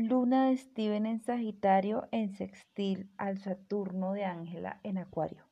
Luna de Steven en Sagitario en sextil al Saturno de Ángela en Acuario.